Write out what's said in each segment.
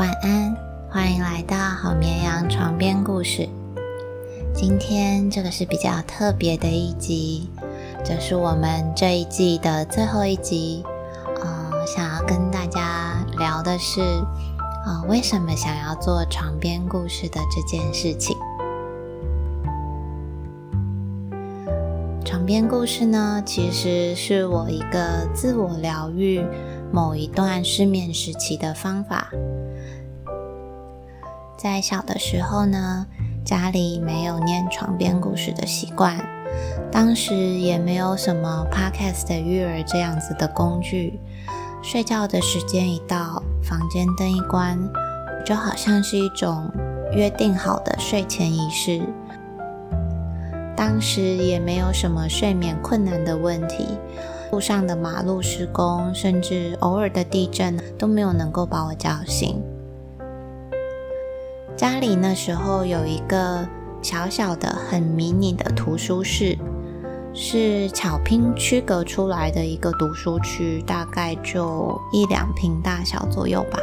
晚安，欢迎来到好绵羊床边故事。今天这个是比较特别的一集，这是我们这一季的最后一集。呃，想要跟大家聊的是，呃，为什么想要做床边故事的这件事情。床边故事呢，其实是我一个自我疗愈某一段失眠时期的方法。在小的时候呢，家里没有念床边故事的习惯，当时也没有什么 podcast 的育儿这样子的工具。睡觉的时间一到，房间灯一关，就好像是一种约定好的睡前仪式。当时也没有什么睡眠困难的问题，路上的马路施工，甚至偶尔的地震都没有能够把我叫醒。家里那时候有一个小小的、很迷你的图书室。是巧拼区隔出来的一个读书区，大概就一两平大小左右吧。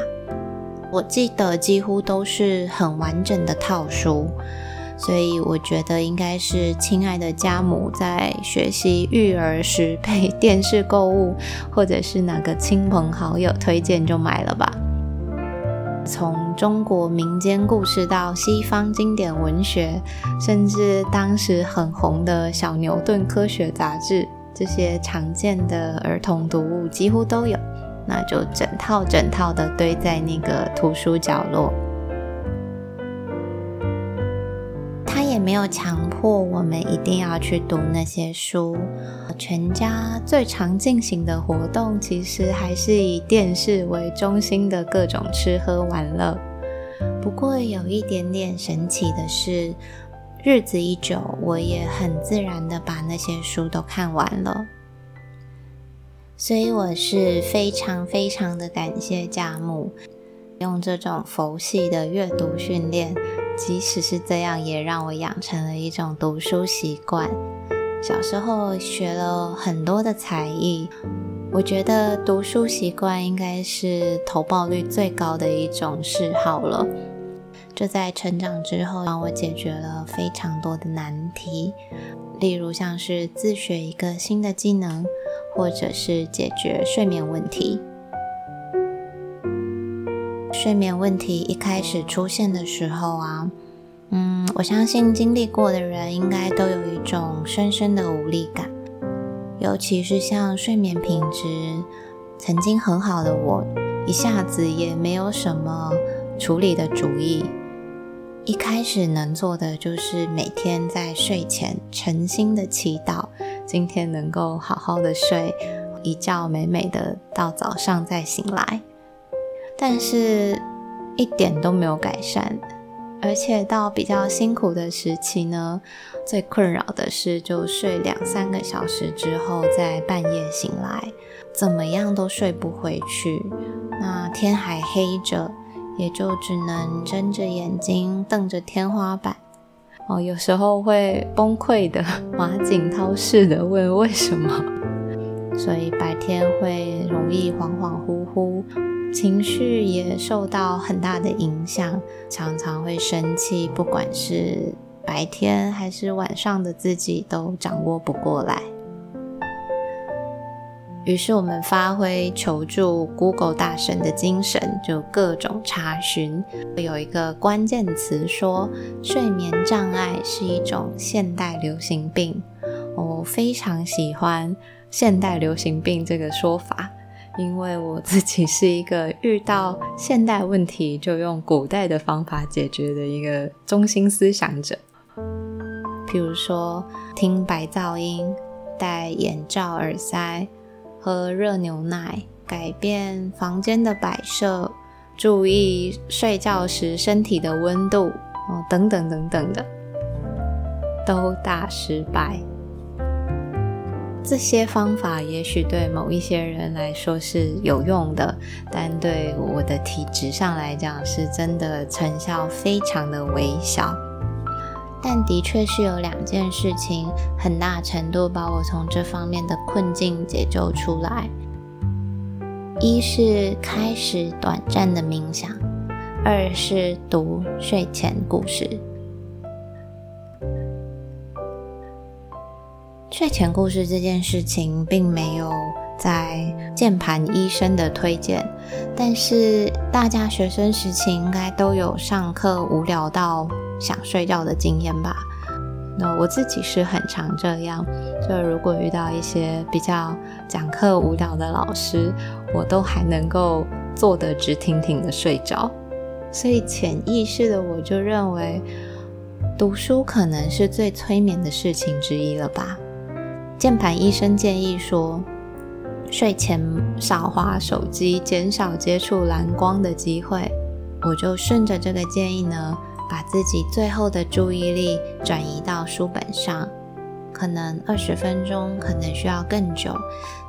我记得几乎都是很完整的套书，所以我觉得应该是亲爱的家母在学习育儿时 被电视购物，或者是哪个亲朋好友推荐就买了吧。从中国民间故事到西方经典文学，甚至当时很红的小牛顿科学杂志，这些常见的儿童读物几乎都有，那就整套整套的堆在那个图书角落。没有强迫我们一定要去读那些书。全家最常进行的活动，其实还是以电视为中心的各种吃喝玩乐。不过有一点点神奇的是，日子一久，我也很自然的把那些书都看完了。所以我是非常非常的感谢家母，用这种佛系的阅读训练。即使是这样，也让我养成了一种读书习惯。小时候学了很多的才艺，我觉得读书习惯应该是投报率最高的一种嗜好了。这在成长之后，帮我解决了非常多的难题，例如像是自学一个新的技能，或者是解决睡眠问题。睡眠问题一开始出现的时候啊，嗯，我相信经历过的人应该都有一种深深的无力感，尤其是像睡眠品质曾经很好的我，一下子也没有什么处理的主意。一开始能做的就是每天在睡前诚心的祈祷，今天能够好好的睡一觉，美美的到早上再醒来。但是，一点都没有改善，而且到比较辛苦的时期呢，最困扰的是，就睡两三个小时之后，在半夜醒来，怎么样都睡不回去。那天还黑着，也就只能睁着眼睛瞪着天花板。哦，有时候会崩溃的，马景涛似的问为什么。所以白天会容易恍恍惚惚。情绪也受到很大的影响，常常会生气，不管是白天还是晚上的自己都掌握不过来。于是我们发挥求助 Google 大神的精神，就各种查询。有一个关键词说睡眠障碍是一种现代流行病，我非常喜欢现代流行病这个说法。因为我自己是一个遇到现代问题就用古代的方法解决的一个中心思想者，譬如说听白噪音、戴眼罩、耳塞、喝热牛奶、改变房间的摆设、注意睡觉时身体的温度哦，等等等等的，都大失败。这些方法也许对某一些人来说是有用的，但对我的体质上来讲，是真的成效非常的微小。但的确是有两件事情，很大程度把我从这方面的困境解救出来。一是开始短暂的冥想，二是读睡前故事。睡前故事这件事情并没有在键盘医生的推荐，但是大家学生时期应该都有上课无聊到想睡觉的经验吧？那我自己是很常这样，就如果遇到一些比较讲课无聊的老师，我都还能够坐得直挺挺的睡着，所以潜意识的我就认为读书可能是最催眠的事情之一了吧。键盘医生建议说，睡前少划手机，减少接触蓝光的机会。我就顺着这个建议呢，把自己最后的注意力转移到书本上。可能二十分钟，可能需要更久。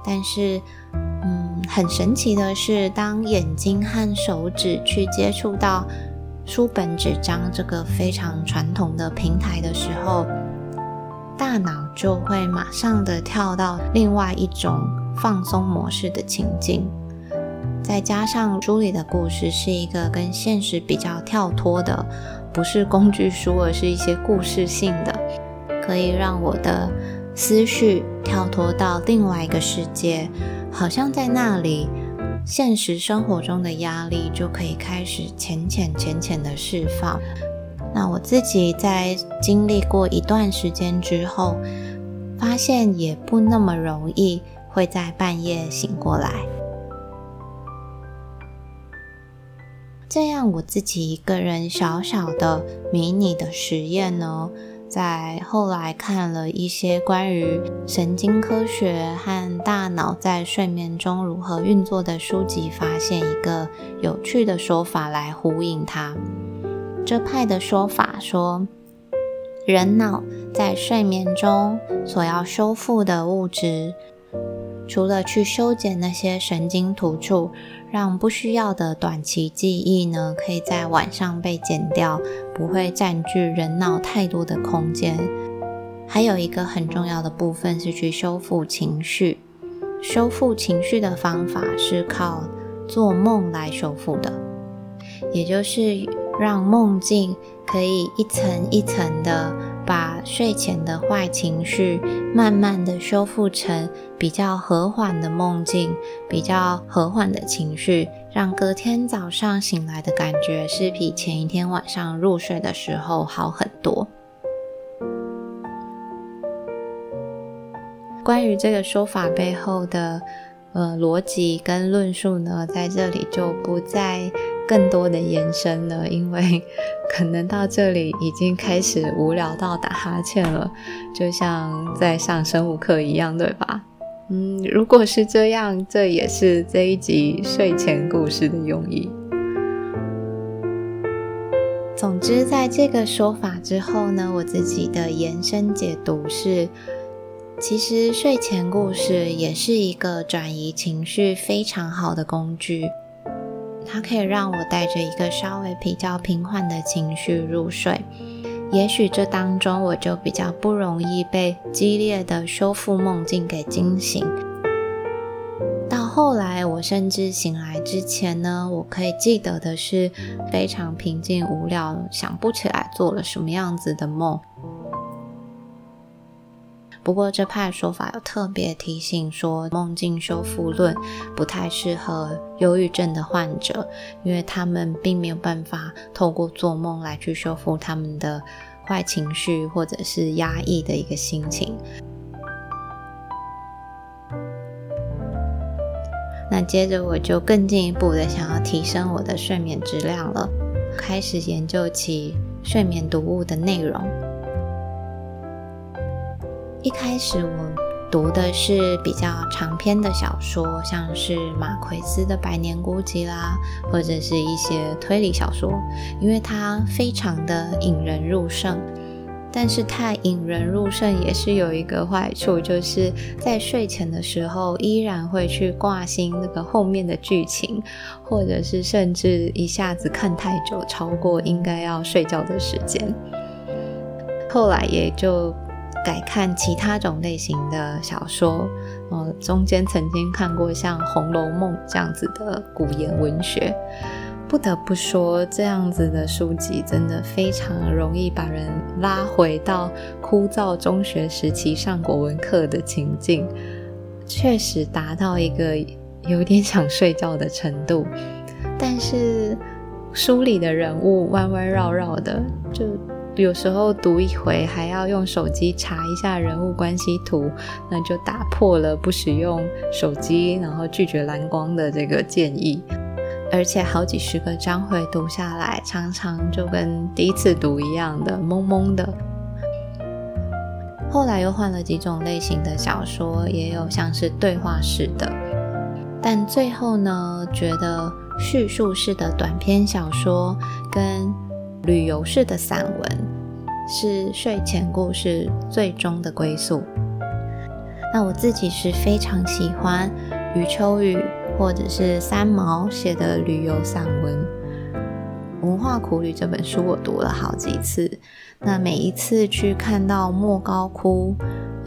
但是，嗯，很神奇的是，当眼睛和手指去接触到书本纸张这个非常传统的平台的时候，大脑就会马上的跳到另外一种放松模式的情境，再加上书里的故事是一个跟现实比较跳脱的，不是工具书，而是一些故事性的，可以让我的思绪跳脱到另外一个世界，好像在那里，现实生活中的压力就可以开始浅浅浅浅的释放。那我自己在经历过一段时间之后，发现也不那么容易会在半夜醒过来。这样我自己一个人小小的迷你的实验呢，在后来看了一些关于神经科学和大脑在睡眠中如何运作的书籍，发现一个有趣的说法来呼应它。这派的说法说，人脑在睡眠中所要修复的物质，除了去修剪那些神经突触，让不需要的短期记忆呢，可以在晚上被剪掉，不会占据人脑太多的空间。还有一个很重要的部分是去修复情绪。修复情绪的方法是靠做梦来修复的，也就是。让梦境可以一层一层的把睡前的坏情绪慢慢的修复成比较和缓的梦境，比较和缓的情绪，让隔天早上醒来的感觉是比前一天晚上入睡的时候好很多。关于这个说法背后的呃逻辑跟论述呢，在这里就不再。更多的延伸了，因为 可能到这里已经开始无聊到打哈欠了，就像在上生物课一样，对吧？嗯，如果是这样，这也是这一集睡前故事的用意。总之，在这个说法之后呢，我自己的延伸解读是，其实睡前故事也是一个转移情绪非常好的工具。它可以让我带着一个稍微比较平缓的情绪入睡，也许这当中我就比较不容易被激烈的修复梦境给惊醒。到后来，我甚至醒来之前呢，我可以记得的是非常平静、无聊，想不起来做了什么样子的梦。不过这派说法有特别提醒说，梦境修复论不太适合忧郁症的患者，因为他们并没有办法透过做梦来去修复他们的坏情绪或者是压抑的一个心情。那接着我就更进一步的想要提升我的睡眠质量了，开始研究起睡眠读物的内容。一开始我读的是比较长篇的小说，像是马奎斯的《百年孤寂》啦，或者是一些推理小说，因为它非常的引人入胜。但是太引人入胜也是有一个坏处，就是在睡前的时候依然会去挂心那个后面的剧情，或者是甚至一下子看太久，超过应该要睡觉的时间。后来也就。改看其他种类型的小说，呃，中间曾经看过像《红楼梦》这样子的古言文学，不得不说，这样子的书籍真的非常容易把人拉回到枯燥中学时期上国文课的情境，确实达到一个有点想睡觉的程度。但是书里的人物弯弯绕绕的，就有时候读一回还要用手机查一下人物关系图，那就打破了不使用手机然后拒绝蓝光的这个建议。而且好几十个章回读下来，常常就跟第一次读一样的懵懵的。后来又换了几种类型的小说，也有像是对话式的，但最后呢，觉得叙述式的短篇小说跟旅游式的散文是睡前故事最终的归宿。那我自己是非常喜欢余秋雨。或者是三毛写的旅游散文《文化苦旅》这本书，我读了好几次。那每一次去看到莫高窟、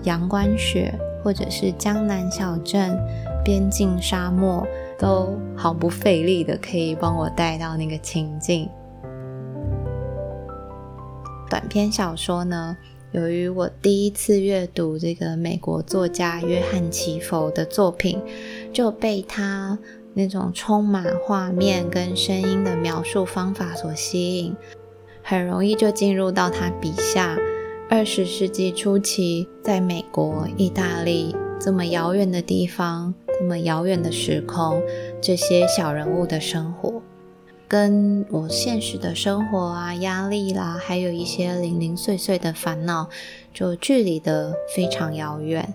阳关雪，或者是江南小镇、边境沙漠，都毫不费力的可以帮我带到那个情境。短篇小说呢？由于我第一次阅读这个美国作家约翰·奇佛的作品，就被他那种充满画面跟声音的描述方法所吸引，很容易就进入到他笔下二十世纪初期在美国、意大利这么遥远的地方、这么遥远的时空，这些小人物的生活。跟我现实的生活啊、压力啦，还有一些零零碎碎的烦恼，就距离的非常遥远。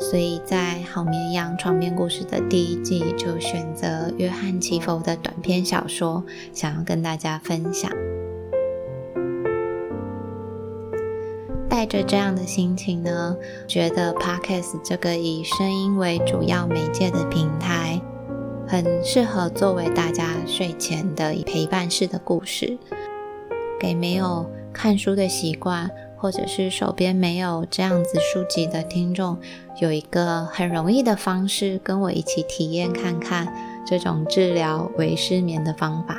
所以在《好绵羊床边故事》的第一季，就选择约翰奇佛的短篇小说，想要跟大家分享。带着这样的心情呢，觉得 Podcast 这个以声音为主要媒介的平台。很适合作为大家睡前的陪伴式的故事，给没有看书的习惯，或者是手边没有这样子书籍的听众，有一个很容易的方式，跟我一起体验看看这种治疗为失眠的方法。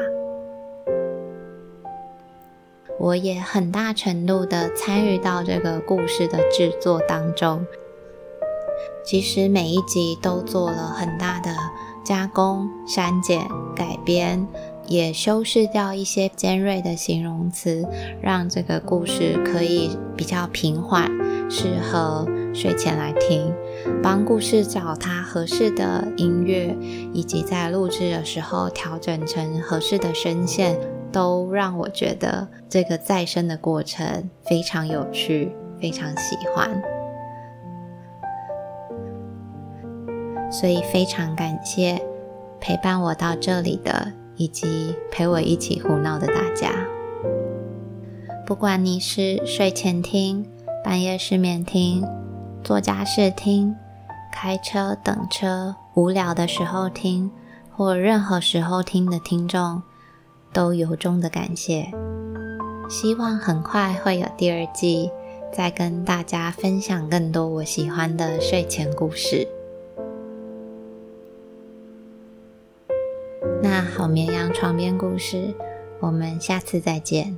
我也很大程度的参与到这个故事的制作当中，其实每一集都做了很大的。加工、删减、改编，也修饰掉一些尖锐的形容词，让这个故事可以比较平缓，适合睡前来听。帮故事找它合适的音乐，以及在录制的时候调整成合适的声线，都让我觉得这个再生的过程非常有趣，非常喜欢。所以非常感谢陪伴我到这里的，以及陪我一起胡闹的大家。不管你是睡前听、半夜失眠听、做家事听、开车等车无聊的时候听，或任何时候听的听众，都由衷的感谢。希望很快会有第二季，再跟大家分享更多我喜欢的睡前故事。好绵羊床边故事，我们下次再见。